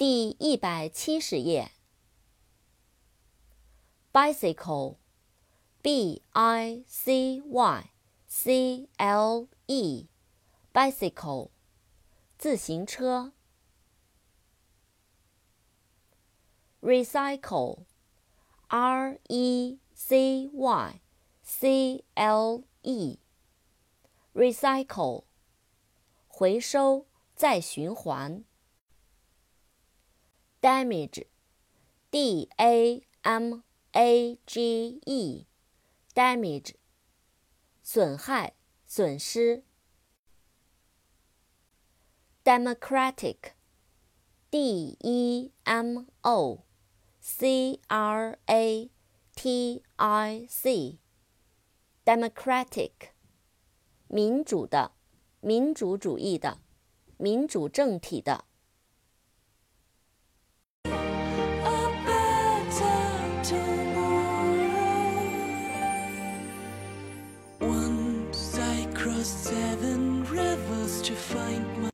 第一百七十页。bicycle，b i c y c l e，bicycle，自行车。recycle，r e c y c l e，recycle，回收再循环。damage，d a m a g e，damage，损害、损失。democratic，d e m o c r a t i c，democratic，民主的、民主主义的、民主政体的。 Once I crossed seven